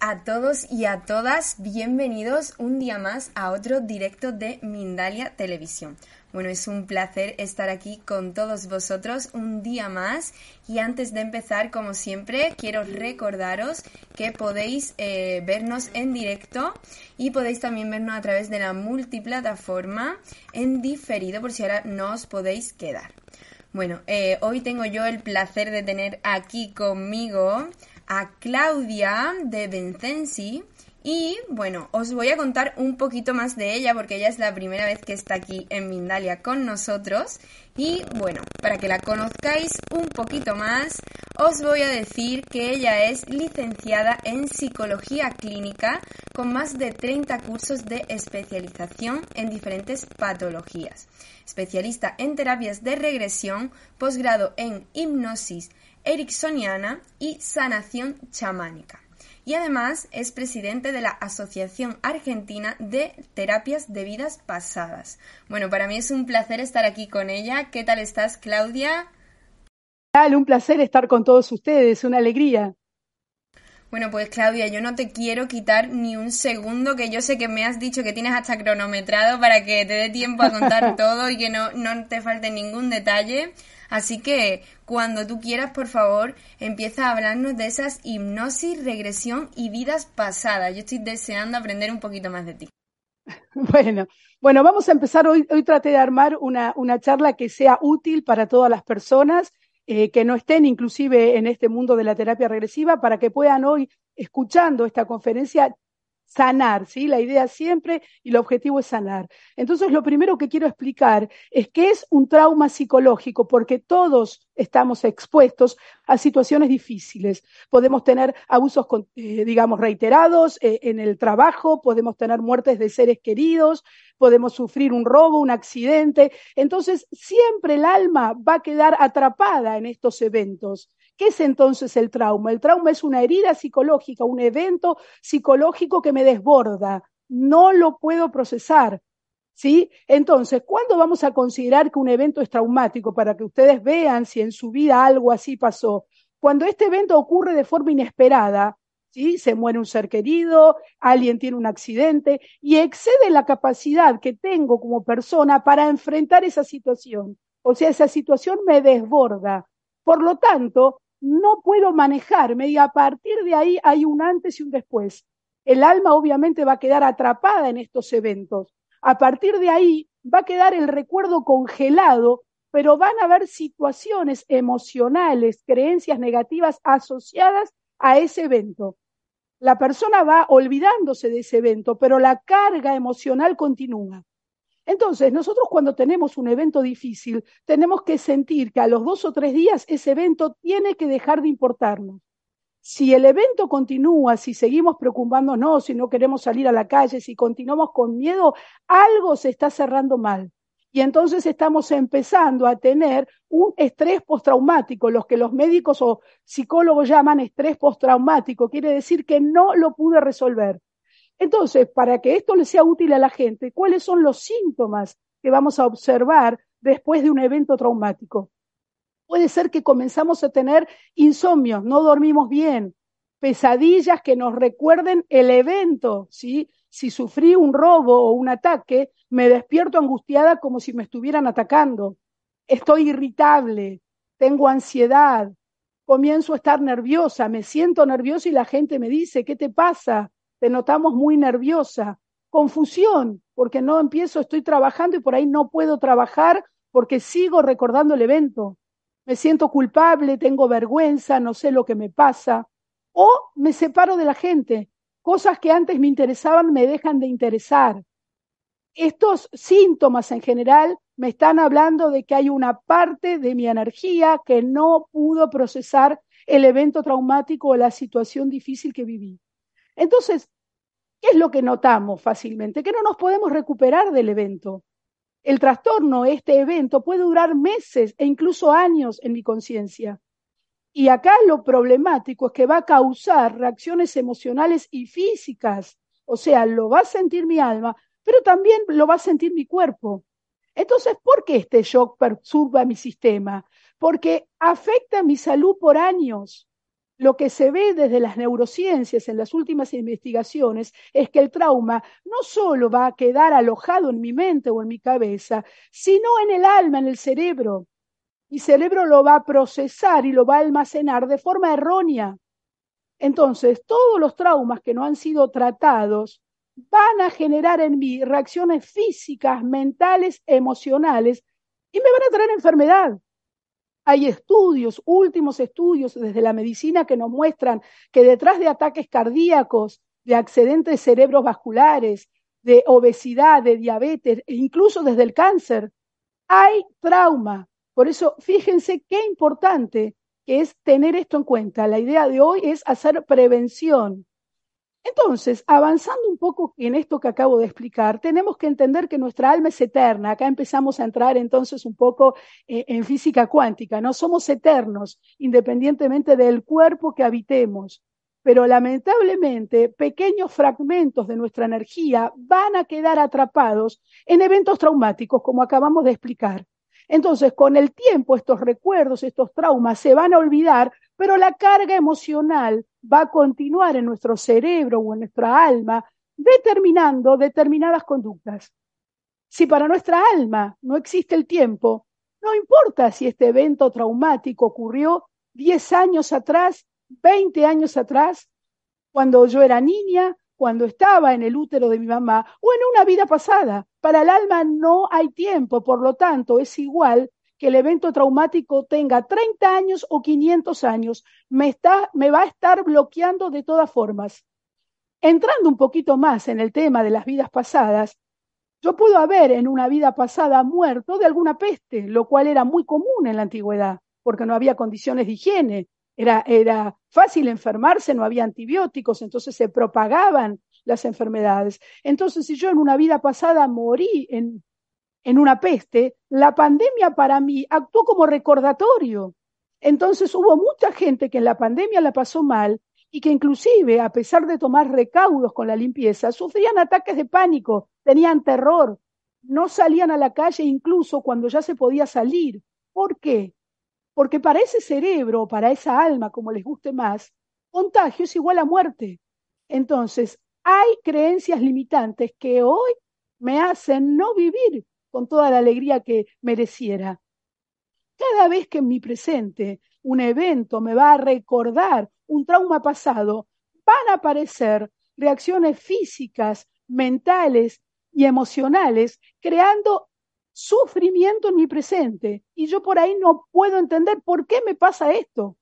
a todos y a todas. Bienvenidos un día más a otro directo de Mindalia Televisión. Bueno, es un placer estar aquí con todos vosotros un día más y antes de empezar, como siempre, quiero recordaros que podéis eh, vernos en directo y podéis también vernos a través de la multiplataforma en diferido por si ahora no os podéis quedar. Bueno, eh, hoy tengo yo el placer de tener aquí conmigo a Claudia de Vincenzi y bueno, os voy a contar un poquito más de ella porque ella es la primera vez que está aquí en Mindalia con nosotros. Y bueno, para que la conozcáis un poquito más, os voy a decir que ella es licenciada en psicología clínica con más de 30 cursos de especialización en diferentes patologías. Especialista en terapias de regresión, posgrado en hipnosis ericksoniana y sanación chamánica y además es presidente de la Asociación Argentina de Terapias de Vidas Pasadas. Bueno, para mí es un placer estar aquí con ella. ¿Qué tal estás, Claudia? Un placer estar con todos ustedes, una alegría. Bueno, pues Claudia, yo no te quiero quitar ni un segundo, que yo sé que me has dicho que tienes hasta cronometrado para que te dé tiempo a contar todo y que no, no te falte ningún detalle. Así que cuando tú quieras, por favor, empieza a hablarnos de esas hipnosis, regresión y vidas pasadas. Yo estoy deseando aprender un poquito más de ti. Bueno, bueno, vamos a empezar. Hoy, hoy traté de armar una, una charla que sea útil para todas las personas eh, que no estén inclusive en este mundo de la terapia regresiva para que puedan hoy, escuchando esta conferencia, sanar, ¿sí? La idea siempre y el objetivo es sanar. Entonces, lo primero que quiero explicar es que es un trauma psicológico, porque todos estamos expuestos a situaciones difíciles. Podemos tener abusos, eh, digamos, reiterados eh, en el trabajo, podemos tener muertes de seres queridos, podemos sufrir un robo, un accidente. Entonces, siempre el alma va a quedar atrapada en estos eventos. ¿Qué es entonces el trauma? El trauma es una herida psicológica, un evento psicológico que me desborda. No lo puedo procesar. ¿Sí? Entonces, ¿cuándo vamos a considerar que un evento es traumático? Para que ustedes vean si en su vida algo así pasó. Cuando este evento ocurre de forma inesperada, ¿sí? Se muere un ser querido, alguien tiene un accidente y excede la capacidad que tengo como persona para enfrentar esa situación. O sea, esa situación me desborda. Por lo tanto, no puedo manejarme y a partir de ahí hay un antes y un después. El alma obviamente va a quedar atrapada en estos eventos. A partir de ahí va a quedar el recuerdo congelado, pero van a haber situaciones emocionales, creencias negativas asociadas a ese evento. La persona va olvidándose de ese evento, pero la carga emocional continúa. Entonces, nosotros cuando tenemos un evento difícil, tenemos que sentir que a los dos o tres días ese evento tiene que dejar de importarnos. Si el evento continúa, si seguimos preocupándonos, si no queremos salir a la calle, si continuamos con miedo, algo se está cerrando mal. Y entonces estamos empezando a tener un estrés postraumático, los que los médicos o psicólogos llaman estrés postraumático, quiere decir que no lo pude resolver. Entonces, para que esto le sea útil a la gente, ¿cuáles son los síntomas que vamos a observar después de un evento traumático? Puede ser que comenzamos a tener insomnio, no dormimos bien, pesadillas que nos recuerden el evento, ¿sí? Si sufrí un robo o un ataque, me despierto angustiada como si me estuvieran atacando. Estoy irritable, tengo ansiedad, comienzo a estar nerviosa, me siento nerviosa y la gente me dice, ¿qué te pasa? te notamos muy nerviosa, confusión, porque no empiezo, estoy trabajando y por ahí no puedo trabajar porque sigo recordando el evento. Me siento culpable, tengo vergüenza, no sé lo que me pasa. O me separo de la gente. Cosas que antes me interesaban me dejan de interesar. Estos síntomas en general me están hablando de que hay una parte de mi energía que no pudo procesar el evento traumático o la situación difícil que viví. Entonces, ¿qué es lo que notamos fácilmente? Que no nos podemos recuperar del evento. El trastorno, este evento, puede durar meses e incluso años en mi conciencia. Y acá lo problemático es que va a causar reacciones emocionales y físicas. O sea, lo va a sentir mi alma, pero también lo va a sentir mi cuerpo. Entonces, ¿por qué este shock perturba mi sistema? Porque afecta mi salud por años. Lo que se ve desde las neurociencias en las últimas investigaciones es que el trauma no solo va a quedar alojado en mi mente o en mi cabeza, sino en el alma, en el cerebro. Mi cerebro lo va a procesar y lo va a almacenar de forma errónea. Entonces, todos los traumas que no han sido tratados van a generar en mí reacciones físicas, mentales, emocionales y me van a traer enfermedad. Hay estudios, últimos estudios desde la medicina que nos muestran que detrás de ataques cardíacos, de accidentes cerebrovasculares, de obesidad, de diabetes e incluso desde el cáncer, hay trauma. Por eso, fíjense qué importante es tener esto en cuenta. La idea de hoy es hacer prevención. Entonces, avanzando un poco en esto que acabo de explicar, tenemos que entender que nuestra alma es eterna. Acá empezamos a entrar entonces un poco eh, en física cuántica, ¿no? Somos eternos, independientemente del cuerpo que habitemos. Pero lamentablemente, pequeños fragmentos de nuestra energía van a quedar atrapados en eventos traumáticos, como acabamos de explicar. Entonces, con el tiempo, estos recuerdos, estos traumas se van a olvidar, pero la carga emocional va a continuar en nuestro cerebro o en nuestra alma, determinando determinadas conductas. Si para nuestra alma no existe el tiempo, no importa si este evento traumático ocurrió 10 años atrás, 20 años atrás, cuando yo era niña, cuando estaba en el útero de mi mamá o en una vida pasada. Para el alma no hay tiempo, por lo tanto es igual el evento traumático tenga 30 años o 500 años, me, está, me va a estar bloqueando de todas formas. Entrando un poquito más en el tema de las vidas pasadas, yo puedo haber en una vida pasada muerto de alguna peste, lo cual era muy común en la antigüedad, porque no había condiciones de higiene, era, era fácil enfermarse, no había antibióticos, entonces se propagaban las enfermedades. Entonces, si yo en una vida pasada morí en, en una peste, la pandemia para mí actuó como recordatorio. Entonces hubo mucha gente que en la pandemia la pasó mal y que inclusive, a pesar de tomar recaudos con la limpieza, sufrían ataques de pánico, tenían terror, no salían a la calle incluso cuando ya se podía salir. ¿Por qué? Porque para ese cerebro, para esa alma, como les guste más, contagio es igual a muerte. Entonces, hay creencias limitantes que hoy me hacen no vivir con toda la alegría que mereciera. Cada vez que en mi presente un evento me va a recordar un trauma pasado, van a aparecer reacciones físicas, mentales y emocionales, creando sufrimiento en mi presente. Y yo por ahí no puedo entender por qué me pasa esto.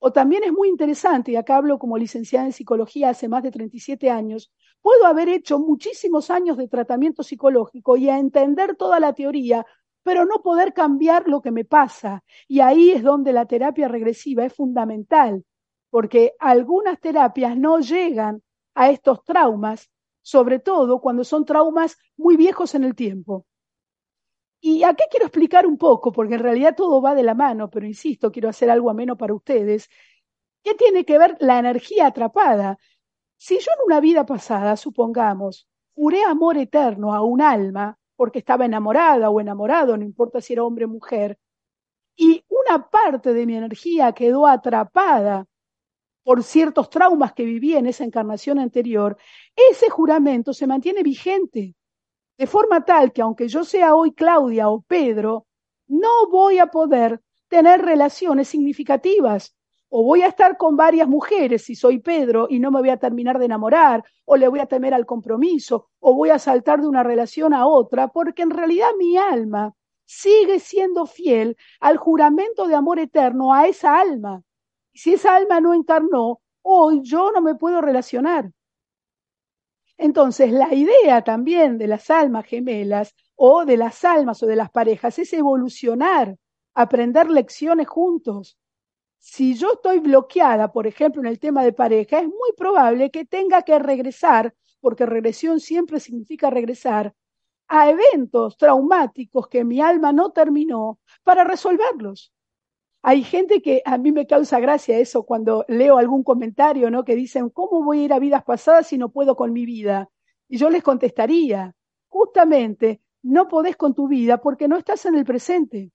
O también es muy interesante, y acá hablo como licenciada en psicología hace más de 37 años, puedo haber hecho muchísimos años de tratamiento psicológico y a entender toda la teoría, pero no poder cambiar lo que me pasa. Y ahí es donde la terapia regresiva es fundamental, porque algunas terapias no llegan a estos traumas, sobre todo cuando son traumas muy viejos en el tiempo. Y aquí quiero explicar un poco, porque en realidad todo va de la mano, pero insisto, quiero hacer algo ameno para ustedes. ¿Qué tiene que ver la energía atrapada? Si yo en una vida pasada, supongamos, juré amor eterno a un alma, porque estaba enamorada o enamorado, no importa si era hombre o mujer, y una parte de mi energía quedó atrapada por ciertos traumas que viví en esa encarnación anterior, ese juramento se mantiene vigente. De forma tal que aunque yo sea hoy Claudia o Pedro, no voy a poder tener relaciones significativas. O voy a estar con varias mujeres si soy Pedro y no me voy a terminar de enamorar, o le voy a temer al compromiso, o voy a saltar de una relación a otra, porque en realidad mi alma sigue siendo fiel al juramento de amor eterno a esa alma. Si esa alma no encarnó, hoy yo no me puedo relacionar. Entonces, la idea también de las almas gemelas o de las almas o de las parejas es evolucionar, aprender lecciones juntos. Si yo estoy bloqueada, por ejemplo, en el tema de pareja, es muy probable que tenga que regresar, porque regresión siempre significa regresar, a eventos traumáticos que mi alma no terminó para resolverlos. Hay gente que a mí me causa gracia eso cuando leo algún comentario, ¿no? Que dicen, ¿cómo voy a ir a vidas pasadas si no puedo con mi vida? Y yo les contestaría, justamente, no podés con tu vida porque no estás en el presente.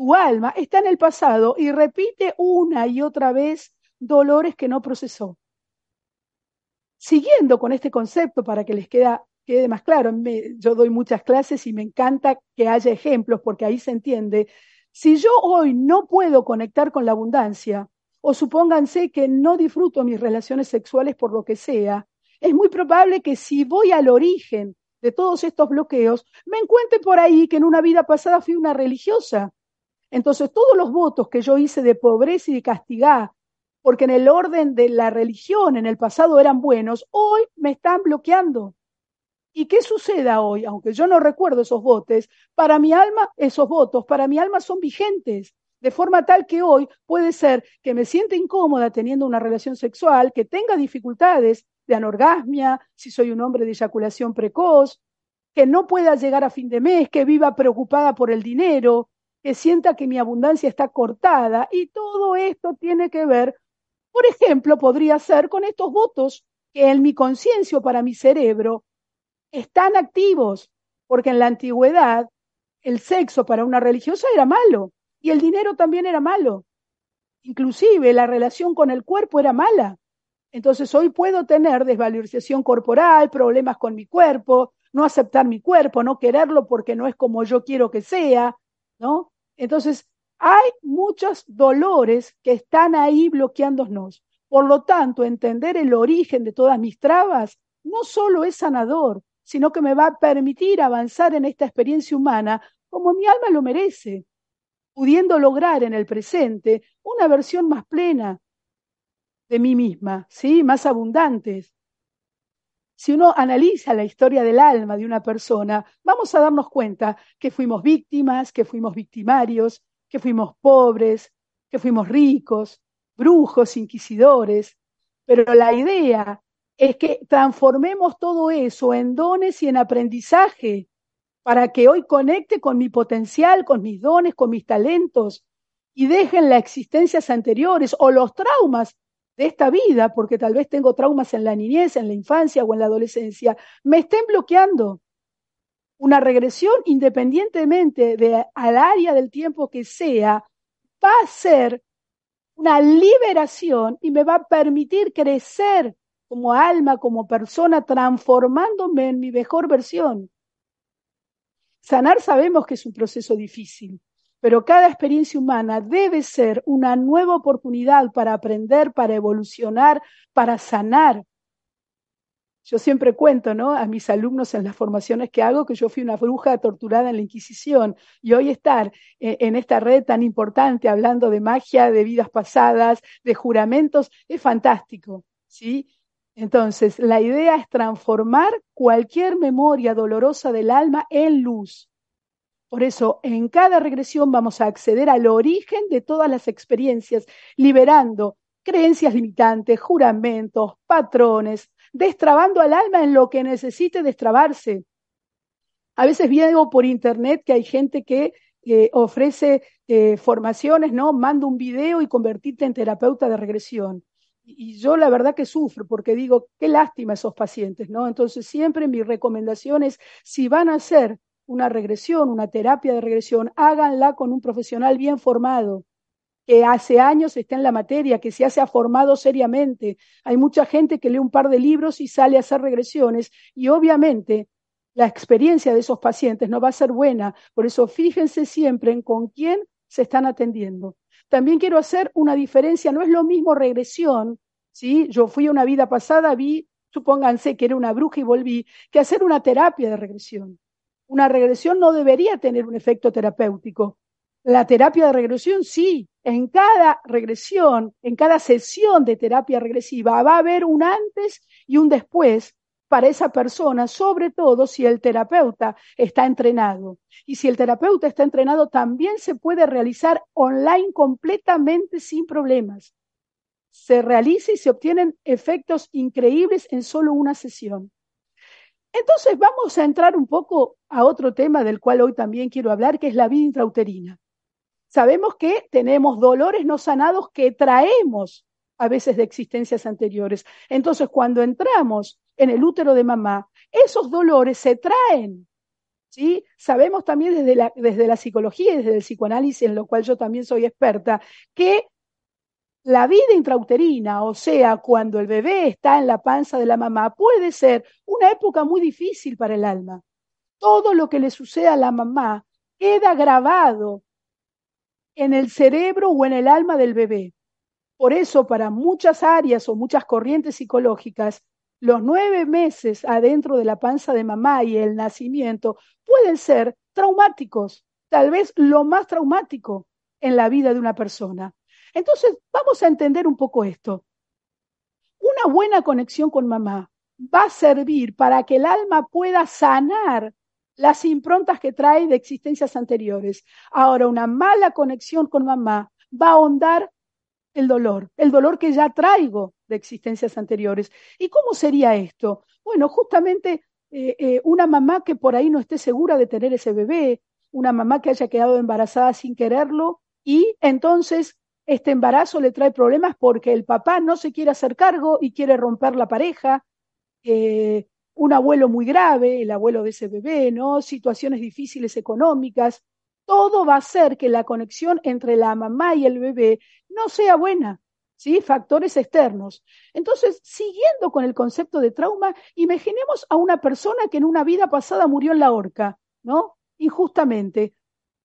Tu alma está en el pasado y repite una y otra vez dolores que no procesó. Siguiendo con este concepto para que les quede más claro, yo doy muchas clases y me encanta que haya ejemplos porque ahí se entiende. Si yo hoy no puedo conectar con la abundancia, o supónganse que no disfruto mis relaciones sexuales por lo que sea, es muy probable que si voy al origen de todos estos bloqueos, me encuentre por ahí que en una vida pasada fui una religiosa. Entonces, todos los votos que yo hice de pobreza y de castigar, porque en el orden de la religión en el pasado eran buenos, hoy me están bloqueando. ¿Y qué suceda hoy? Aunque yo no recuerdo esos votos, para mi alma, esos votos, para mi alma son vigentes. De forma tal que hoy puede ser que me sienta incómoda teniendo una relación sexual, que tenga dificultades de anorgasmia, si soy un hombre de eyaculación precoz, que no pueda llegar a fin de mes, que viva preocupada por el dinero, que sienta que mi abundancia está cortada. Y todo esto tiene que ver, por ejemplo, podría ser con estos votos que en mi conciencia o para mi cerebro están activos, porque en la antigüedad el sexo para una religiosa era malo y el dinero también era malo. Inclusive la relación con el cuerpo era mala. Entonces hoy puedo tener desvalorización corporal, problemas con mi cuerpo, no aceptar mi cuerpo, no quererlo porque no es como yo quiero que sea, ¿no? Entonces hay muchos dolores que están ahí bloqueándonos. Por lo tanto, entender el origen de todas mis trabas no solo es sanador, sino que me va a permitir avanzar en esta experiencia humana como mi alma lo merece, pudiendo lograr en el presente una versión más plena de mí misma, ¿sí? Más abundantes. Si uno analiza la historia del alma de una persona, vamos a darnos cuenta que fuimos víctimas, que fuimos victimarios, que fuimos pobres, que fuimos ricos, brujos, inquisidores, pero la idea es que transformemos todo eso en dones y en aprendizaje para que hoy conecte con mi potencial, con mis dones, con mis talentos y dejen las existencias anteriores o los traumas de esta vida, porque tal vez tengo traumas en la niñez, en la infancia o en la adolescencia, me estén bloqueando. Una regresión, independientemente de al área del tiempo que sea, va a ser una liberación y me va a permitir crecer como alma, como persona, transformándome en mi mejor versión. Sanar sabemos que es un proceso difícil, pero cada experiencia humana debe ser una nueva oportunidad para aprender, para evolucionar, para sanar. Yo siempre cuento ¿no? a mis alumnos en las formaciones que hago que yo fui una bruja torturada en la Inquisición y hoy estar eh, en esta red tan importante hablando de magia, de vidas pasadas, de juramentos, es fantástico. ¿sí? Entonces, la idea es transformar cualquier memoria dolorosa del alma en luz. Por eso, en cada regresión vamos a acceder al origen de todas las experiencias, liberando creencias limitantes, juramentos, patrones, destrabando al alma en lo que necesite destrabarse. A veces veo por internet que hay gente que eh, ofrece eh, formaciones, ¿no? Manda un video y convertirte en terapeuta de regresión y yo la verdad que sufro porque digo, qué lástima esos pacientes, ¿no? Entonces siempre mi recomendación es, si van a hacer una regresión, una terapia de regresión, háganla con un profesional bien formado, que hace años está en la materia, que se ha formado seriamente. Hay mucha gente que lee un par de libros y sale a hacer regresiones y obviamente la experiencia de esos pacientes no va a ser buena. Por eso fíjense siempre en con quién se están atendiendo. También quiero hacer una diferencia, no es lo mismo regresión, ¿sí? Yo fui a una vida pasada, vi, supónganse que era una bruja y volví, que hacer una terapia de regresión. Una regresión no debería tener un efecto terapéutico. La terapia de regresión sí, en cada regresión, en cada sesión de terapia regresiva va a haber un antes y un después para esa persona, sobre todo si el terapeuta está entrenado. Y si el terapeuta está entrenado, también se puede realizar online completamente sin problemas. Se realiza y se obtienen efectos increíbles en solo una sesión. Entonces vamos a entrar un poco a otro tema del cual hoy también quiero hablar, que es la vida intrauterina. Sabemos que tenemos dolores no sanados que traemos a veces de existencias anteriores. Entonces, cuando entramos en el útero de mamá, esos dolores se traen. ¿sí? Sabemos también desde la, desde la psicología y desde el psicoanálisis, en lo cual yo también soy experta, que La vida intrauterina, o sea, cuando el bebé está en la panza de la mamá, puede ser una época muy difícil para el alma. Todo lo que le sucede a la mamá queda grabado en el cerebro o en el alma del bebé. Por eso, para muchas áreas o muchas corrientes psicológicas, los nueve meses adentro de la panza de mamá y el nacimiento pueden ser traumáticos, tal vez lo más traumático en la vida de una persona. Entonces, vamos a entender un poco esto. Una buena conexión con mamá va a servir para que el alma pueda sanar las improntas que trae de existencias anteriores. Ahora, una mala conexión con mamá va a ahondar el dolor, el dolor que ya traigo de existencias anteriores. ¿Y cómo sería esto? Bueno, justamente eh, eh, una mamá que por ahí no esté segura de tener ese bebé, una mamá que haya quedado embarazada sin quererlo y entonces este embarazo le trae problemas porque el papá no se quiere hacer cargo y quiere romper la pareja, eh, un abuelo muy grave, el abuelo de ese bebé, ¿no? Situaciones difíciles económicas, todo va a hacer que la conexión entre la mamá y el bebé no sea buena, ¿sí? Factores externos. Entonces, siguiendo con el concepto de trauma, imaginemos a una persona que en una vida pasada murió en la horca, ¿no? Injustamente.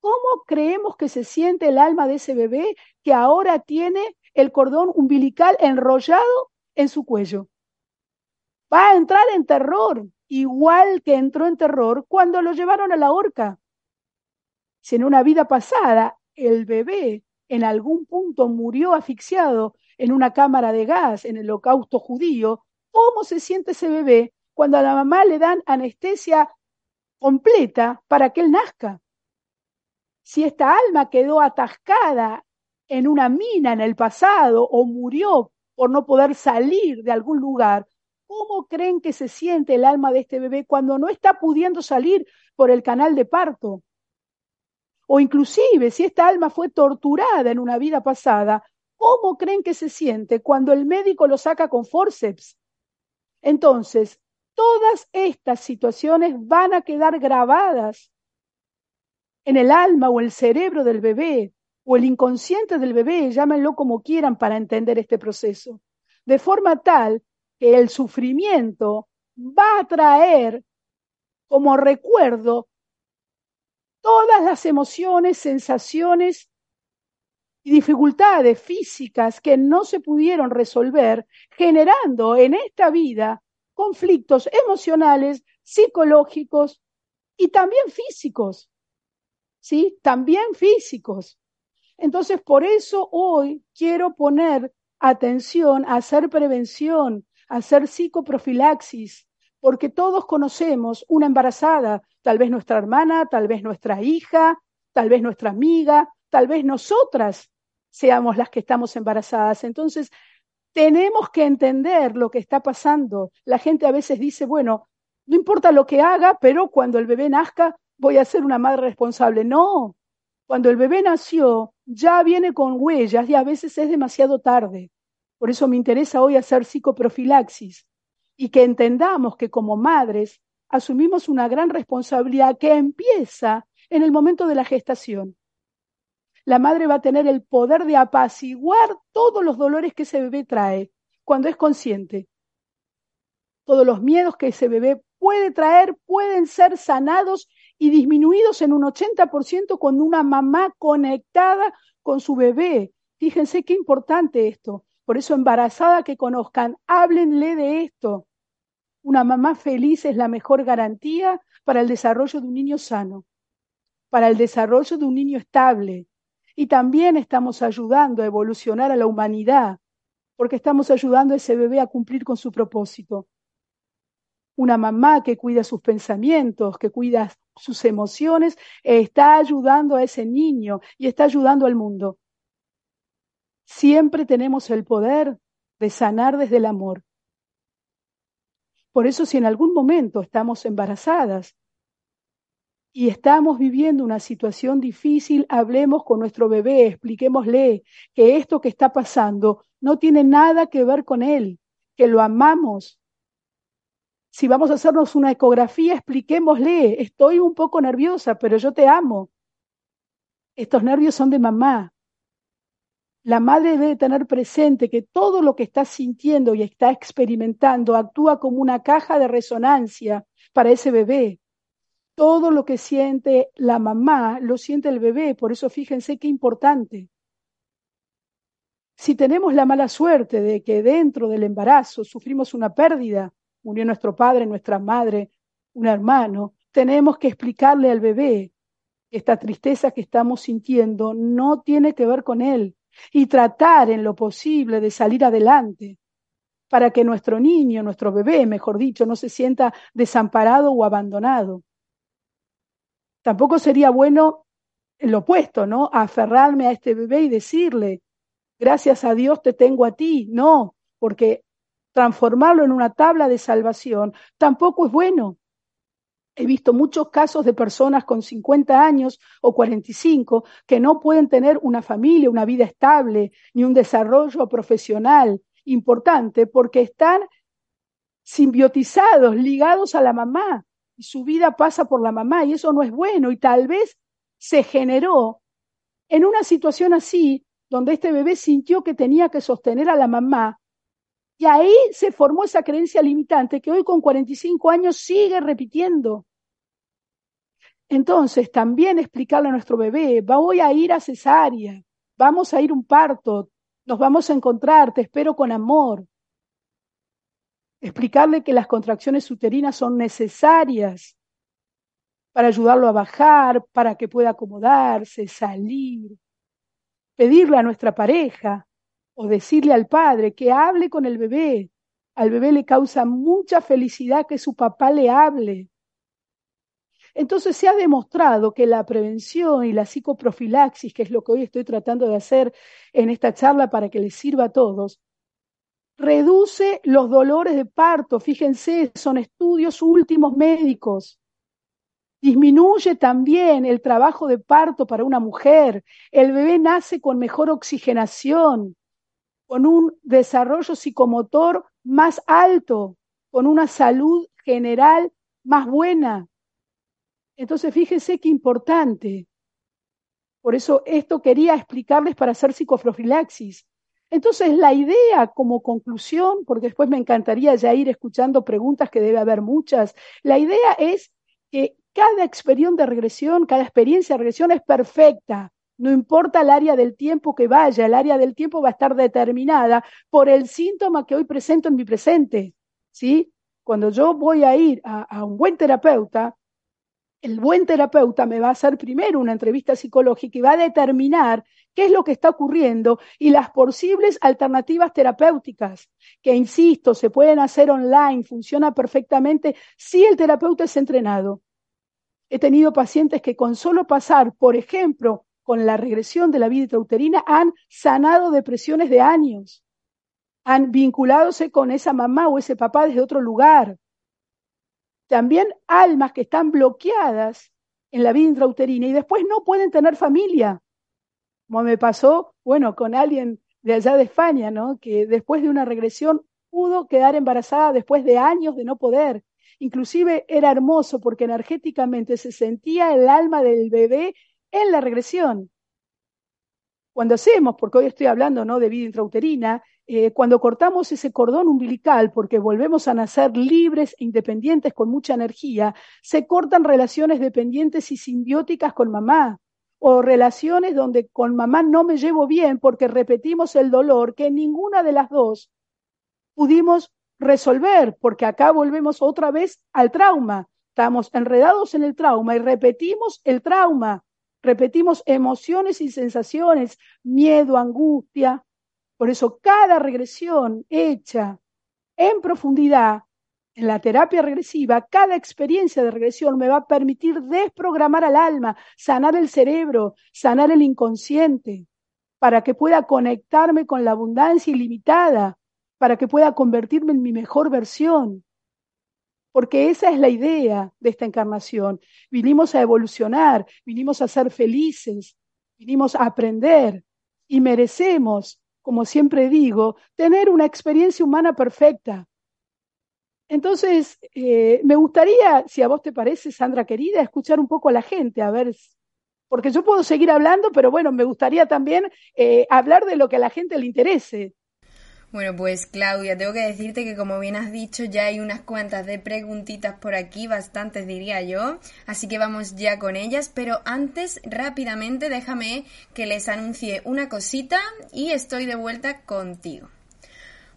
¿Cómo creemos que se siente el alma de ese bebé que ahora tiene el cordón umbilical enrollado en su cuello? Va a entrar en terror, igual que entró en terror cuando lo llevaron a la horca. Si en una vida pasada el bebé en algún punto murió asfixiado en una cámara de gas en el holocausto judío, ¿cómo se siente ese bebé cuando a la mamá le dan anestesia completa para que él nazca? Si esta alma quedó atascada en una mina en el pasado o murió por no poder salir de algún lugar, ¿cómo creen que se siente el alma de este bebé cuando no está pudiendo salir por el canal de parto? O inclusive si esta alma fue torturada en una vida pasada, ¿cómo creen que se siente cuando el médico lo saca con forceps? Entonces, todas estas situaciones van a quedar grabadas en el alma o el cerebro del bebé o el inconsciente del bebé, llámenlo como quieran para entender este proceso, de forma tal que el sufrimiento va a traer como recuerdo todas las emociones, sensaciones y dificultades físicas que no se pudieron resolver, generando en esta vida conflictos emocionales, psicológicos y también físicos. ¿Sí? También físicos. Entonces, por eso hoy quiero poner atención a hacer prevención, a hacer psicoprofilaxis, porque todos conocemos una embarazada, tal vez nuestra hermana, tal vez nuestra hija, tal vez nuestra amiga, tal vez nosotras seamos las que estamos embarazadas. Entonces, tenemos que entender lo que está pasando. La gente a veces dice, bueno, no importa lo que haga, pero cuando el bebé nazca, voy a ser una madre responsable. No, cuando el bebé nació, ya viene con huellas y a veces es demasiado tarde. Por eso me interesa hoy hacer psicoprofilaxis y que entendamos que como madres asumimos una gran responsabilidad que empieza en el momento de la gestación. La madre va a tener el poder de apaciguar todos los dolores que ese bebé trae cuando es consciente. Todos los miedos que ese bebé puede traer pueden ser sanados y disminuidos en un 80% con una mamá conectada con su bebé. Fíjense qué importante esto. Por eso, embarazada que conozcan, háblenle de esto. Una mamá feliz es la mejor garantía para el desarrollo de un niño sano, para el desarrollo de un niño estable. Y también estamos ayudando a evolucionar a la humanidad, porque estamos ayudando a ese bebé a cumplir con su propósito una mamá que cuida sus pensamientos, que cuida sus emociones, está ayudando a ese niño y está ayudando al mundo. Siempre tenemos el poder de sanar desde el amor. Por eso si en algún momento estamos embarazadas y estamos viviendo una situación difícil, hablemos con nuestro bebé, expliquémosle que esto que está pasando no tiene nada que ver con él, que lo amamos, si vamos a hacernos una ecografía, expliquémosle, estoy un poco nerviosa, pero yo te amo. Estos nervios son de mamá. la madre debe tener presente que todo lo que está sintiendo y está experimentando actúa como una caja de resonancia para ese bebé. Todo lo que siente la mamá lo siente el bebé, por eso fíjense qué importante. Si tenemos la mala suerte de que dentro del embarazo sufrimos una pérdida, murió nuestro padre, nuestra madre, un hermano, tenemos que explicarle al bebé que esta tristeza que estamos sintiendo no tiene que ver con él, y tratar en lo posible de salir adelante para que nuestro niño, nuestro bebé, mejor dicho, no se sienta desamparado o abandonado. Tampoco sería bueno lo opuesto, ¿no? Aferrarme a este bebé y decirle, gracias a Dios te tengo a ti. No, porque transformarlo en una tabla de salvación tampoco es bueno. He visto muchos casos de personas con 50 años o 45 que no pueden tener una familia, una vida estable, ni un desarrollo profesional importante porque están simbiotizados, ligados a la mamá. Y su vida pasa por la mamá y eso no es bueno. Y tal vez se generó en una situación así, donde este bebé sintió que tenía que sostener a la mamá. Y ahí se formó esa creencia limitante que hoy con 45 años sigue repitiendo. Entonces, también explicarle a nuestro bebé, voy a ir a cesárea, vamos a ir un parto, nos vamos a encontrar, te espero con amor. Explicarle que las contracciones uterinas son necesarias para ayudarlo a bajar, para que pueda acomodarse, salir. Pedirle a nuestra pareja o decirle al padre que hable con el bebé. Al bebé le causa mucha felicidad que su papá le hable. Entonces se ha demostrado que la prevención y la psicoprofilaxis, que es lo que hoy estoy tratando de hacer en esta charla para que les sirva a todos, reduce los dolores de parto. Fíjense, son estudios últimos médicos. Disminuye también el trabajo de parto para una mujer. El bebé nace con mejor oxigenación, con un desarrollo psicomotor más alto, con una salud general más buena. Entonces, fíjense qué importante. Por eso esto quería explicarles para hacer psicoprofilaxis. Entonces, la idea como conclusión, porque después me encantaría ya ir escuchando preguntas que debe haber muchas, la idea es que cada experiencia de regresión, cada experiencia de regresión es perfecta. No importa el área del tiempo que vaya, el área del tiempo va a estar determinada por el síntoma que hoy presento en mi presente. ¿sí? Cuando yo voy a ir a, a un buen terapeuta, el buen terapeuta me va a hacer primero una entrevista psicológica y va a determinar qué es lo que está ocurriendo y las posibles alternativas terapéuticas, que insisto, se pueden hacer online, funciona perfectamente si el terapeuta es entrenado. He tenido pacientes que con solo pasar, por ejemplo, con la regresión de la vida intrauterina, han sanado depresiones de años, han vinculadose con esa mamá o ese papá desde otro lugar, también almas que están bloqueadas en la vida intrauterina y después no pueden tener familia. Como me pasó, bueno, con alguien de allá de España, ¿no? Que después de una regresión pudo quedar embarazada después de años de no poder. Inclusive era hermoso porque energéticamente se sentía el alma del bebé en la regresión. Cuando hacemos, porque hoy estoy hablando ¿no? de vida intrauterina, eh, cuando cortamos ese cordón umbilical, porque volvemos a nacer libres e independientes con mucha energía, se cortan relaciones dependientes y simbióticas con mamá, o relaciones donde con mamá no me llevo bien porque repetimos el dolor que ninguna de las dos pudimos resolver, porque acá volvemos otra vez al trauma. Estamos enredados en el trauma y repetimos el trauma, repetimos emociones y sensaciones, miedo, angustia, por eso cada regresión hecha en profundidad en la terapia regresiva, cada experiencia de regresión me va a permitir desprogramar al alma, sanar el cerebro, sanar el inconsciente, para que pueda conectarme con la abundancia ilimitada, para que pueda convertirme en mi mejor versión. Porque esa es la idea de esta encarnación. Vinimos a evolucionar, vinimos a ser felices, vinimos a aprender y merecemos como siempre digo, tener una experiencia humana perfecta. Entonces, eh, me gustaría, si a vos te parece, Sandra querida, escuchar un poco a la gente, a ver porque yo puedo seguir hablando, pero bueno, me gustaría también eh, hablar de lo que a la gente le interese. Bueno, pues Claudia, tengo que decirte que como bien has dicho, ya hay unas cuantas de preguntitas por aquí, bastantes diría yo, así que vamos ya con ellas, pero antes rápidamente déjame que les anuncie una cosita y estoy de vuelta contigo.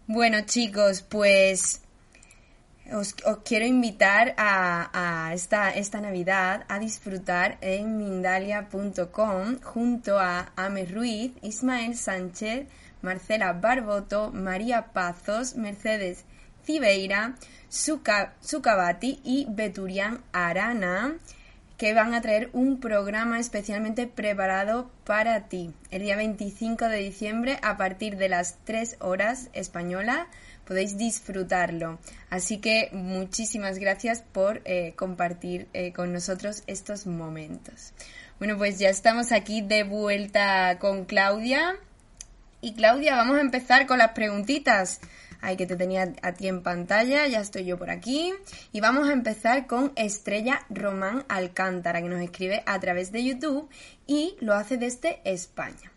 Bueno chicos, pues os, quiero invitar a, esta, esta, Navidad a disfrutar en Mindalia.com junto a Ame Ruiz, Ismael Sánchez, Marcela Barboto, María Pazos, Mercedes Cibeira, Sucabati y Beturian Arana que van a traer un programa especialmente preparado para ti. El día 25 de diciembre, a partir de las 3 horas española, podéis disfrutarlo. Así que muchísimas gracias por eh, compartir eh, con nosotros estos momentos. Bueno, pues ya estamos aquí de vuelta con Claudia. Y Claudia, vamos a empezar con las preguntitas. Ay, que te tenía a ti en pantalla, ya estoy yo por aquí. Y vamos a empezar con Estrella Román Alcántara, que nos escribe a través de YouTube y lo hace desde España.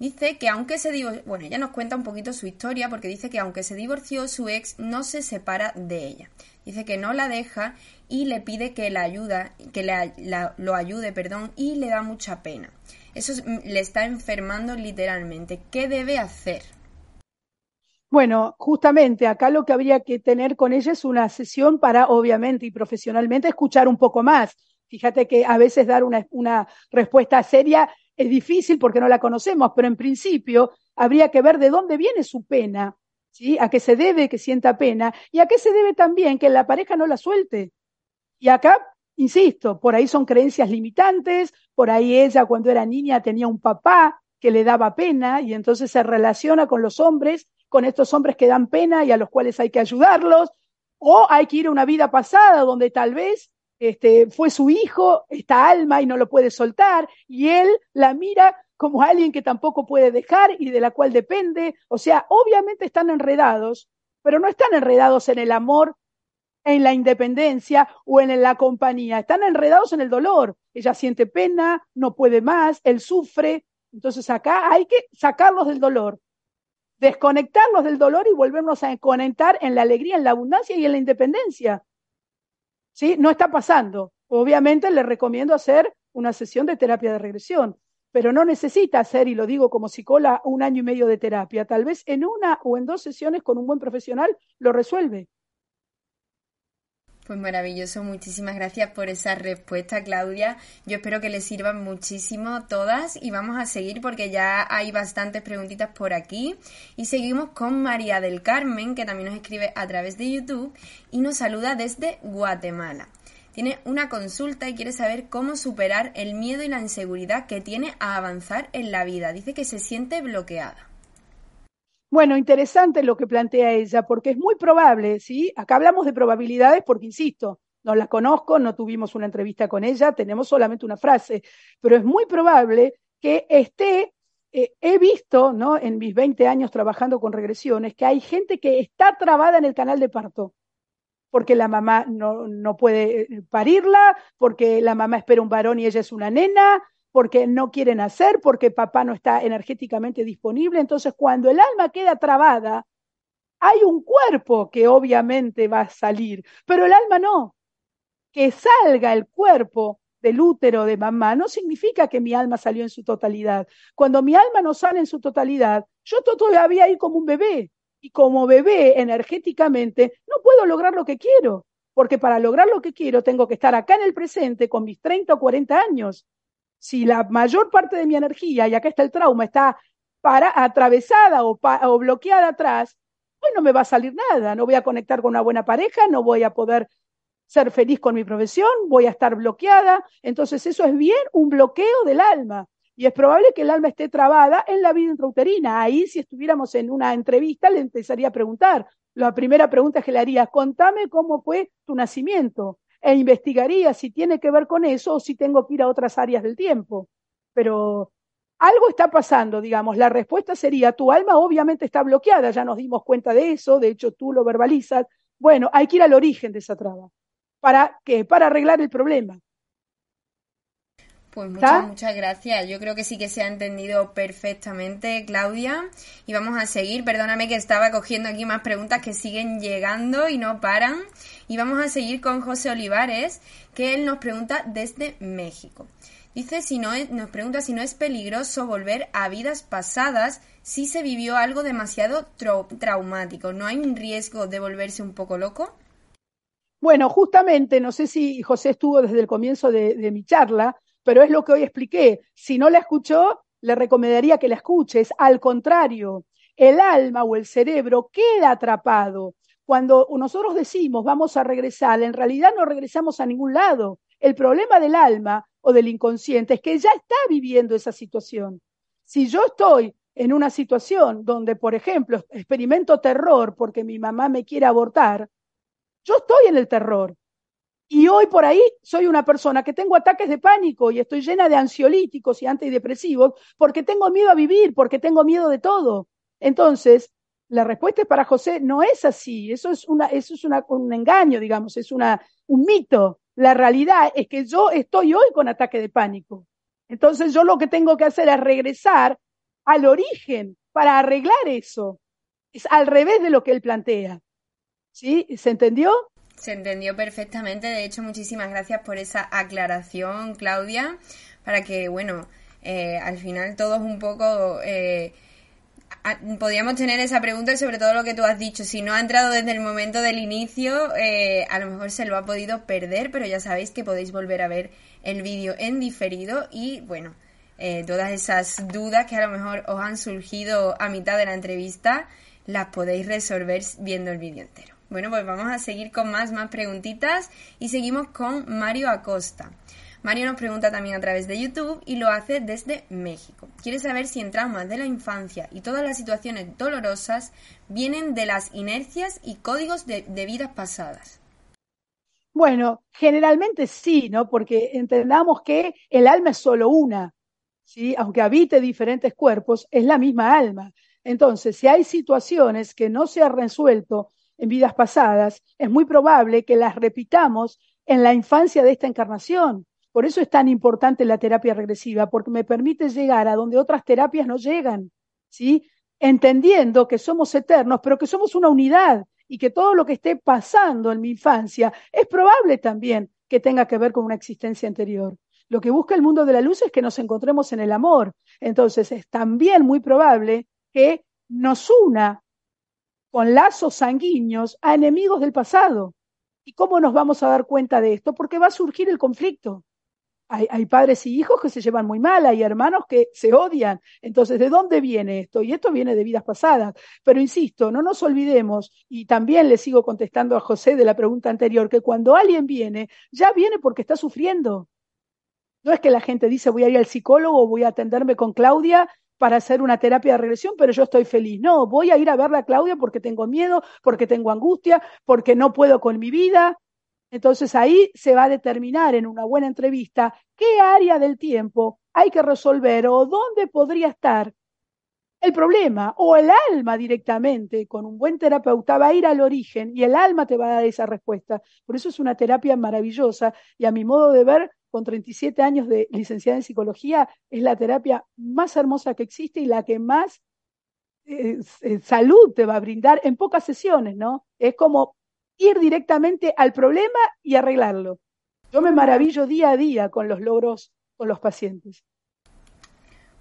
Dice que aunque se divorció, bueno, ella nos cuenta un poquito su historia porque dice que aunque se divorció, su ex no se separa de ella. Dice que no la deja y le pide que la ayuda, que lo ayude, perdón, y le da mucha pena. Eso le está enfermando literalmente. ¿Qué debe hacer? Bueno, justamente acá lo que habría que tener con ella es una sesión para, obviamente y profesionalmente, escuchar un poco más. Fíjate que a veces dar una, una respuesta seria es difícil porque no la conocemos, pero en principio habría que ver de dónde viene su pena, ¿sí? A qué se debe que sienta pena y a qué se debe también que la pareja no la suelte. Y acá, insisto, por ahí son creencias limitantes, por ahí ella cuando era niña tenía un papá que le daba pena y entonces se relaciona con los hombres con estos hombres que dan pena y a los cuales hay que ayudarlos, o hay que ir a una vida pasada donde tal vez este, fue su hijo, esta alma y no lo puede soltar, y él la mira como alguien que tampoco puede dejar y de la cual depende. O sea, obviamente están enredados, pero no están enredados en el amor, en la independencia o en la compañía, están enredados en el dolor. Ella siente pena, no puede más, él sufre. Entonces acá hay que sacarlos del dolor desconectarnos del dolor y volvernos a conectar en la alegría, en la abundancia y en la independencia. ¿Sí? No está pasando. Obviamente le recomiendo hacer una sesión de terapia de regresión, pero no necesita hacer, y lo digo como psicóloga, un año y medio de terapia. Tal vez en una o en dos sesiones con un buen profesional lo resuelve. Pues maravilloso, muchísimas gracias por esa respuesta, Claudia. Yo espero que les sirvan muchísimo todas y vamos a seguir porque ya hay bastantes preguntitas por aquí. Y seguimos con María del Carmen, que también nos escribe a través de YouTube y nos saluda desde Guatemala. Tiene una consulta y quiere saber cómo superar el miedo y la inseguridad que tiene a avanzar en la vida. Dice que se siente bloqueada. Bueno, interesante lo que plantea ella, porque es muy probable, ¿sí? Acá hablamos de probabilidades porque, insisto, no la conozco, no tuvimos una entrevista con ella, tenemos solamente una frase, pero es muy probable que esté, eh, he visto, ¿no? En mis 20 años trabajando con regresiones, que hay gente que está trabada en el canal de parto, porque la mamá no, no puede eh, parirla, porque la mamá espera un varón y ella es una nena, porque no quieren hacer, porque papá no está energéticamente disponible. Entonces, cuando el alma queda trabada, hay un cuerpo que obviamente va a salir, pero el alma no. Que salga el cuerpo del útero de mamá no significa que mi alma salió en su totalidad. Cuando mi alma no sale en su totalidad, yo todavía ahí como un bebé. Y como bebé energéticamente no puedo lograr lo que quiero, porque para lograr lo que quiero tengo que estar acá en el presente con mis 30 o 40 años si la mayor parte de mi energía, y acá está el trauma, está para, atravesada o, bloqueada atrás, pues no me va a salir nada, no voy a conectar con una buena pareja, no voy a poder ser feliz con mi profesión, voy a estar bloqueada. Entonces eso es bien un bloqueo del alma. Y es probable que el alma esté trabada en la vida intrauterina. Ahí, si estuviéramos en una entrevista, le empezaría a preguntar. La primera pregunta que le haría, contame cómo fue tu nacimiento e investigaría si tiene que ver con eso o si tengo que ir a otras áreas del tiempo. Pero algo está pasando, digamos. La respuesta sería, tu alma obviamente está bloqueada, ya nos dimos cuenta de eso, de hecho tú lo verbalizas. Bueno, hay que ir al origen de esa traba. ¿Para qué? Para arreglar el problema. Pues muchas, muchas gracias. Yo creo que sí que se ha entendido perfectamente, Claudia. Y vamos a seguir. Perdóname que estaba cogiendo aquí más preguntas que siguen llegando y no paran. Y vamos a seguir con José Olivares, que él nos pregunta desde México. Dice si no es, nos pregunta si no es peligroso volver a vidas pasadas si se vivió algo demasiado traumático. ¿No hay un riesgo de volverse un poco loco? Bueno, justamente, no sé si José estuvo desde el comienzo de mi charla, pero es lo que hoy expliqué. Si no la escuchó, le recomendaría que la escuches. Al contrario, el alma o el cerebro queda atrapado. Cuando nosotros decimos vamos a regresar, en realidad no regresamos a ningún lado. El problema del alma o del inconsciente es que ya está viviendo esa situación. Si yo estoy en una situación donde, por ejemplo, experimento terror porque mi mamá me quiere abortar, yo estoy en el terror. Y hoy por ahí soy una persona que tengo ataques de pánico y estoy llena de ansiolíticos y antidepresivos porque tengo miedo a vivir, porque tengo miedo de todo. Entonces, la respuesta para José no es así, eso es, una, eso es un engaño, digamos, es una, un mito. La realidad es que yo estoy hoy con ataque de pánico. Entonces yo lo que tengo que hacer es regresar al origen para arreglar eso. Es al revés de lo que él plantea. ¿Sí? ¿Se entendió? Se entendió perfectamente. De hecho, muchísimas gracias por esa aclaración, Claudia, para que, bueno, eh, al final todos un poco... Eh, tener esa pregunta y sobre todo lo que tú has dicho. Si no ha entrado desde el momento del inicio, eh, a lo mejor se lo ha podido perder, pero ya sabéis que podéis volver a ver el vídeo en diferido y, bueno, todas esas dudas que a lo mejor os han surgido a mitad de la entrevista, las podéis resolver viendo el vídeo entero. Bueno, pues vamos a seguir con más, más preguntitas y seguimos con Mario Acosta. Mario nos pregunta también a través de YouTube y lo hace desde México. Quiere saber si en traumas de la infancia y todas las situaciones dolorosas vienen de las inercias y códigos de, vidas pasadas. Bueno, generalmente sí, ¿no? Porque entendamos que el alma es solo una, ¿sí? Aunque habite diferentes cuerpos, es la misma alma. Entonces, si hay situaciones que no se han resuelto en vidas pasadas, es muy probable que las repitamos en la infancia de esta encarnación. Por eso es tan importante la terapia regresiva, porque me permite llegar a donde otras terapias no llegan, ¿sí? Entendiendo que somos eternos, pero que somos una unidad y que todo lo que esté pasando en mi infancia es probable también que tenga que ver con una existencia anterior. Lo que busca el mundo de la luz es que nos encontremos en el amor. Entonces es también muy probable que nos una con lazos sanguíneos a enemigos del pasado. ¿Y cómo nos vamos a dar cuenta de esto? Porque va a surgir el conflicto. Hay, padres y hijos que se llevan muy mal, hay hermanos que se odian. Entonces, ¿de dónde viene esto? Y esto viene de vidas pasadas. Pero insisto, no nos olvidemos, y también le sigo contestando a José de la pregunta anterior, que cuando alguien viene, ya viene porque está sufriendo. No es que la gente dice voy a ir al psicólogo, voy a atenderme con Claudia para hacer una terapia de regresión, pero yo estoy feliz. No, voy a ir a verla a Claudia porque tengo miedo, porque tengo angustia, porque no puedo con mi vida. Entonces ahí se va a determinar en una buena entrevista qué área del tiempo hay que resolver o dónde podría estar el problema o el alma directamente. Con un buen terapeuta va a ir al origen y el alma te va a dar esa respuesta. Por eso es una terapia maravillosa y a mi modo de ver con 37 años de licenciada en psicología, es la terapia más hermosa que existe y la que más eh, eh, salud te va a brindar en pocas sesiones, ¿no? Es como ir directamente al problema y arreglarlo. Yo me maravillo día a día con los logros con los pacientes.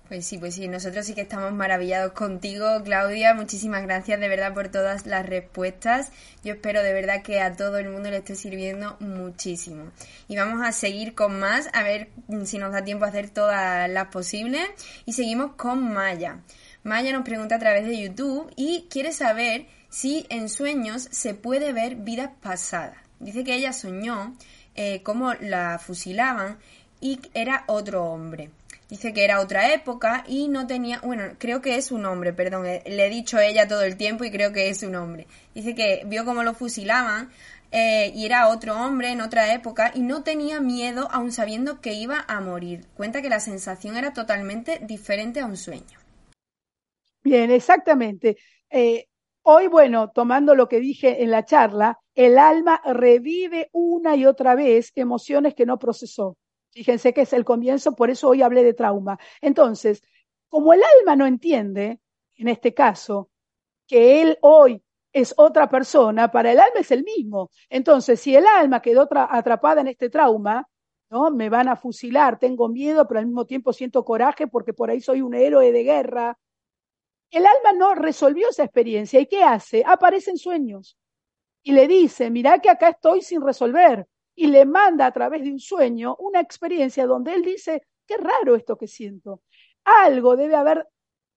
Pues sí, pues sí, nosotros sí que estamos maravillados contigo, Claudia. Muchísimas gracias de verdad por todas las respuestas. Yo espero de verdad que a todo el mundo le esté sirviendo muchísimo. Y vamos a seguir con más, a ver si nos da tiempo a hacer todas las posibles. Y seguimos con Maya. Maya nos pregunta a través de YouTube y quiere saber si en sueños se puede ver vidas pasadas. Dice que ella soñó eh, cómo la fusilaban y era otro hombre. Dice que era otra época y no tenía, bueno, creo que es un hombre, perdón, eh, le he dicho ella todo el tiempo y creo que es un hombre. Dice que vio cómo lo fusilaban eh, y era otro hombre en otra época y no tenía miedo aun sabiendo que iba a morir. Cuenta que la sensación era totalmente diferente a un sueño. Bien, exactamente. Eh, hoy, bueno, tomando lo que dije en la charla, el alma revive una y otra vez emociones que no procesó. Fíjense que es el comienzo, por eso hoy hablé de trauma. Entonces, como el alma no entiende, en este caso, que él hoy es otra persona, para el alma es el mismo. Entonces, si el alma quedó atrapada en este trauma, ¿no? Me van a fusilar, tengo miedo, pero al mismo tiempo siento coraje porque por ahí soy un héroe de guerra. El alma no resolvió esa experiencia. ¿Y qué hace? Aparece en sueños. Y le dice, mirá que acá estoy sin resolver. Y le manda a través de un sueño una experiencia donde él dice, qué raro esto que siento. Algo debe haber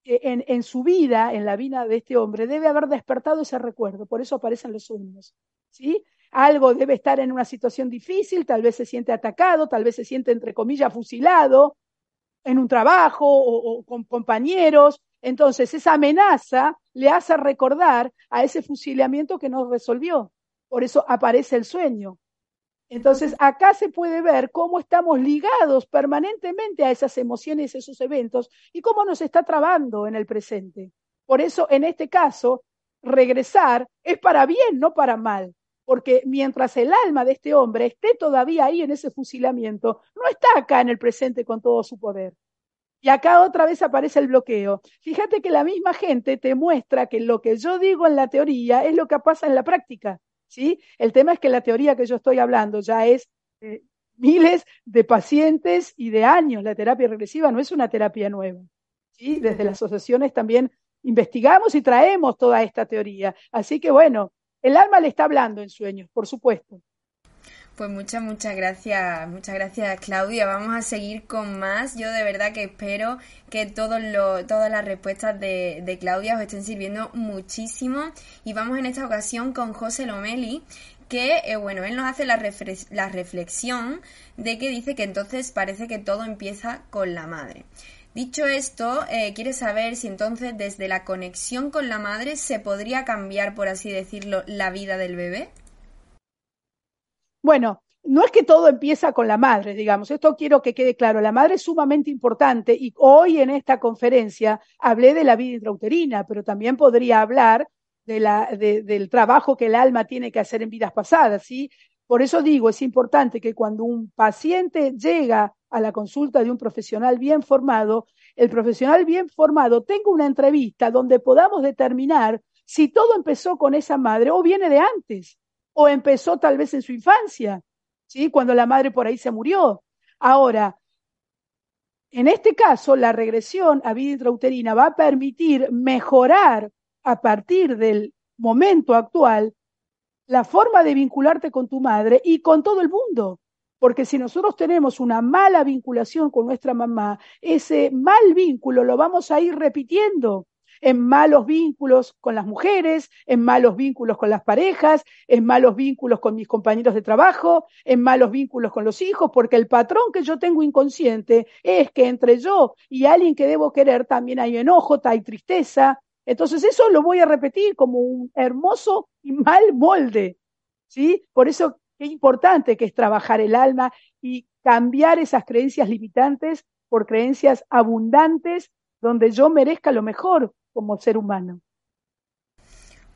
eh, en, en, su vida, en la vida de este hombre, debe haber despertado ese recuerdo, por eso aparecen los sueños. ¿sí? Algo debe estar en una situación difícil, tal vez se siente atacado, tal vez se siente, entre comillas, fusilado en un trabajo o, o con compañeros. Entonces, esa amenaza le hace recordar a ese fusilamiento que no resolvió. Por eso aparece el sueño. Entonces, acá se puede ver cómo estamos ligados permanentemente a esas emociones, esos eventos, y cómo nos está trabando en el presente. Por eso, en este caso, regresar es para bien, no para mal. Porque mientras el alma de este hombre esté todavía ahí en ese fusilamiento, no está acá en el presente con todo su poder. Y acá otra vez aparece el bloqueo. Fíjate que la misma gente te muestra que lo que yo digo en la teoría es lo que pasa en la práctica. ¿Sí? El tema es que la teoría que yo estoy hablando ya es eh, miles de pacientes y de años. La terapia regresiva no es una terapia nueva. ¿sí? Desde las asociaciones también investigamos y traemos toda esta teoría. Así que bueno, el alma le está hablando en sueños, por supuesto. Pues muchas, muchas gracias, muchas gracias Claudia. Vamos a seguir con más. Yo de verdad que espero que todos todas las respuestas de, de, Claudia os estén sirviendo muchísimo. Y vamos en esta ocasión con José Lomeli, que, eh, bueno, él nos hace la, la reflexión de que dice que entonces parece que todo empieza con la madre. Dicho esto, eh, quiere saber si entonces desde la conexión con la madre se podría cambiar, por así decirlo, la vida del bebé. Bueno, no es que todo empieza con la madre, digamos, esto quiero que quede claro, la madre es sumamente importante y hoy en esta conferencia hablé de la vida intrauterina, pero también podría hablar de la, de, del trabajo que el alma tiene que hacer en vidas pasadas, ¿sí? Por eso digo, es importante que cuando un paciente llega a la consulta de un profesional bien formado, el profesional bien formado tenga una entrevista donde podamos determinar si todo empezó con esa madre o viene de antes o empezó tal vez en su infancia, ¿sí? Cuando la madre por ahí se murió. Ahora, en este caso, la regresión a vida intrauterina va a permitir mejorar a partir del momento actual la forma de vincularte con tu madre y con todo el mundo. Porque si nosotros tenemos una mala vinculación con nuestra mamá, ese mal vínculo lo vamos a ir repitiendo en malos vínculos con las mujeres, en malos vínculos con las parejas, en malos vínculos con mis compañeros de trabajo, en malos vínculos con los hijos, porque el patrón que yo tengo inconsciente es que entre yo y alguien que debo querer también hay enojo, hay tristeza. Entonces eso lo voy a repetir como un hermoso y mal molde. ¿Sí? Por eso es importante que es trabajar el alma y cambiar esas creencias limitantes por creencias abundantes donde yo merezca lo mejor, como ser humano.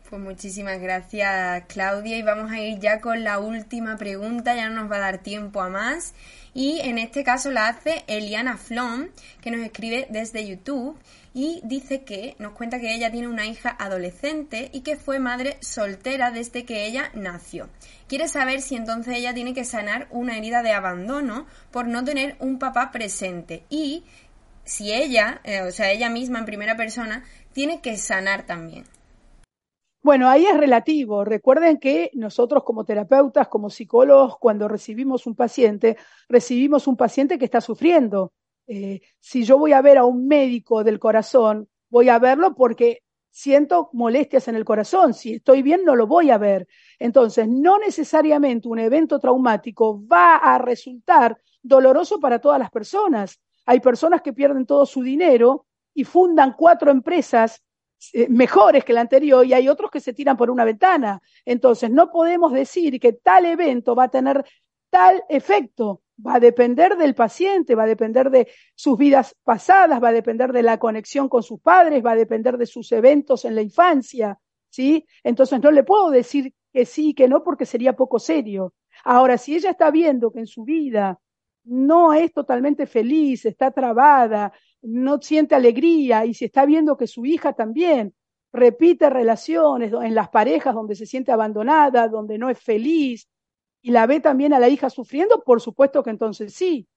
Pues muchísimas gracias Claudia y vamos a ir ya con la última pregunta, ya no nos va a dar tiempo a más y en este caso la hace Eliana Flom que nos escribe desde YouTube y dice que nos cuenta que ella tiene una hija adolescente y que fue madre soltera desde que ella nació. Quiere saber si entonces ella tiene que sanar una herida de abandono por no tener un papá presente y si ella, eh, o sea, ella misma en primera persona, tiene que sanar también. Bueno, ahí es relativo. Recuerden que nosotros como terapeutas, como psicólogos, cuando recibimos un paciente, recibimos un paciente que está sufriendo. Eh, si yo voy a ver a un médico del corazón, voy a verlo porque siento molestias en el corazón. Si estoy bien, no lo voy a ver. Entonces, no necesariamente un evento traumático va a resultar doloroso para todas las personas. Hay personas que pierden todo su dinero y fundan cuatro empresas eh, mejores que la anterior y hay otros que se tiran por una ventana. Entonces, no podemos decir que tal evento va a tener tal efecto. Va a depender del paciente, va a depender de sus vidas pasadas, va a depender de la conexión con sus padres, va a depender de sus eventos en la infancia, ¿sí? Entonces no le puedo decir que sí, que no, porque sería poco serio. Ahora, si ella está viendo que en su vida no es totalmente feliz, está trabada, no siente alegría y si está viendo que su hija también repite relaciones en las parejas donde se siente abandonada, donde no es feliz y la ve también a la hija sufriendo, por supuesto que entonces sí,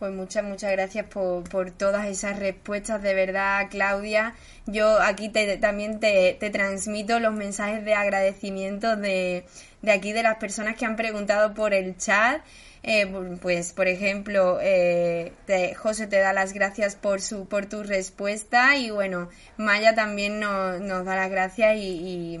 pues muchas, muchas gracias por, por, todas esas respuestas, de verdad, Claudia. Yo aquí te, también te, te, transmito los mensajes de agradecimiento de, de, aquí, de las personas que han preguntado por el chat. Eh, pues, por ejemplo, eh, José te da las gracias por, su, por tu respuesta y, bueno, Maya también nos, nos da las gracias y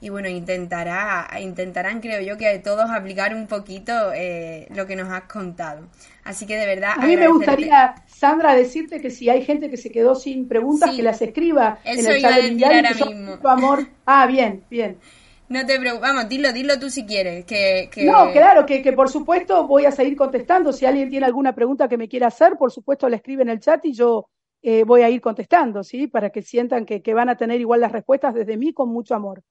y bueno, intentará, intentarán, creo yo, que todos aplicar un poquito eh, lo que nos has contado. Así que de verdad. A mí me gustaría, Sandra, decirte que si hay gente que se quedó sin preguntas, que las escriba en el chat de ahora mismo. amor. Ah, bien, bien. No te preocupes, vamos, dilo, dilo tú si quieres. Que, No, claro, que, que por supuesto voy a seguir contestando. Si alguien tiene alguna pregunta que me quiera hacer, por supuesto la escribe en el chat y yo eh, voy a ir contestando, ¿sí? Para que sientan que, que van a tener igual las respuestas desde mí con mucho amor.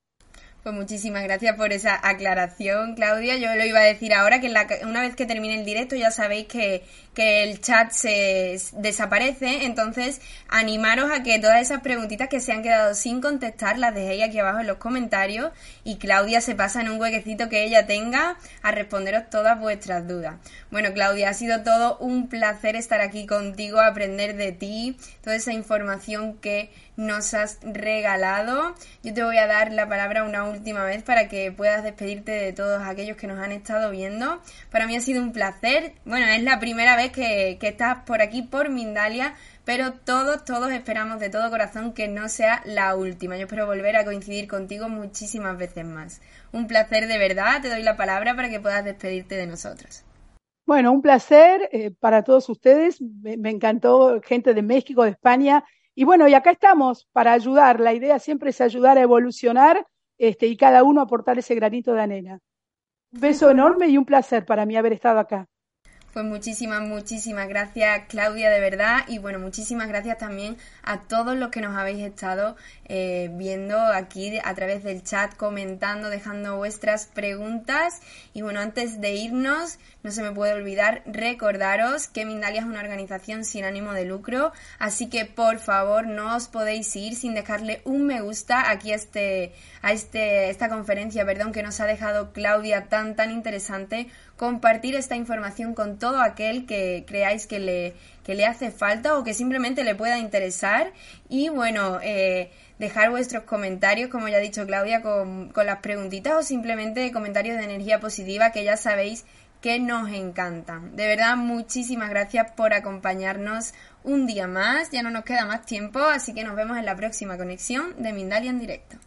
Pues muchísimas gracias por esa aclaración, Claudia. Yo lo iba a decir ahora que una vez que termine el directo ya sabéis que, que el chat se desaparece, entonces animaros a que todas esas preguntitas que se han quedado sin contestar las dejéis aquí abajo en los comentarios y Claudia se pasa en un huequecito que ella tenga a responderos todas vuestras dudas. Bueno, Claudia, ha sido todo un placer estar aquí contigo, aprender de ti, toda esa información que nos has regalado. Yo te voy a dar la palabra una última vez para que puedas despedirte de todos aquellos que nos han estado viendo. Para mí ha sido un placer. Bueno, es la primera vez que, estás por aquí, por Mindalia, pero todos, todos esperamos de todo corazón que no sea la última. Yo espero volver a coincidir contigo muchísimas veces más. Un placer de verdad, te doy la palabra para que puedas despedirte de nosotros. Bueno, un placer eh, para todos ustedes. Me, me, encantó gente de México, de España. Y bueno, y acá estamos para ayudar. La idea siempre es ayudar a evolucionar este, y cada uno aportar ese granito de arena. Un beso enorme y un placer para mí haber estado acá. Pues muchísimas, muchísimas gracias Claudia, de verdad. Y bueno, muchísimas gracias también a todos los que nos habéis estado eh, viendo aquí a través del chat, comentando, dejando vuestras preguntas. Y bueno, antes de irnos, no se me puede olvidar recordaros que Mindalia es una organización sin ánimo de lucro. Así que por favor no os podéis ir sin dejarle un me gusta aquí a, este, a este, esta conferencia perdón, que nos ha dejado Claudia tan, tan interesante compartir esta información con todo aquel que creáis que le, que le hace falta o que simplemente le pueda interesar. Y bueno, eh, dejar vuestros comentarios, como ya ha dicho Claudia, con, con las preguntitas o simplemente comentarios de energía positiva que ya sabéis que nos encantan. De verdad, muchísimas gracias por acompañarnos un día más. Ya no nos queda más tiempo, así que nos vemos en la próxima conexión de Mindalia en directo.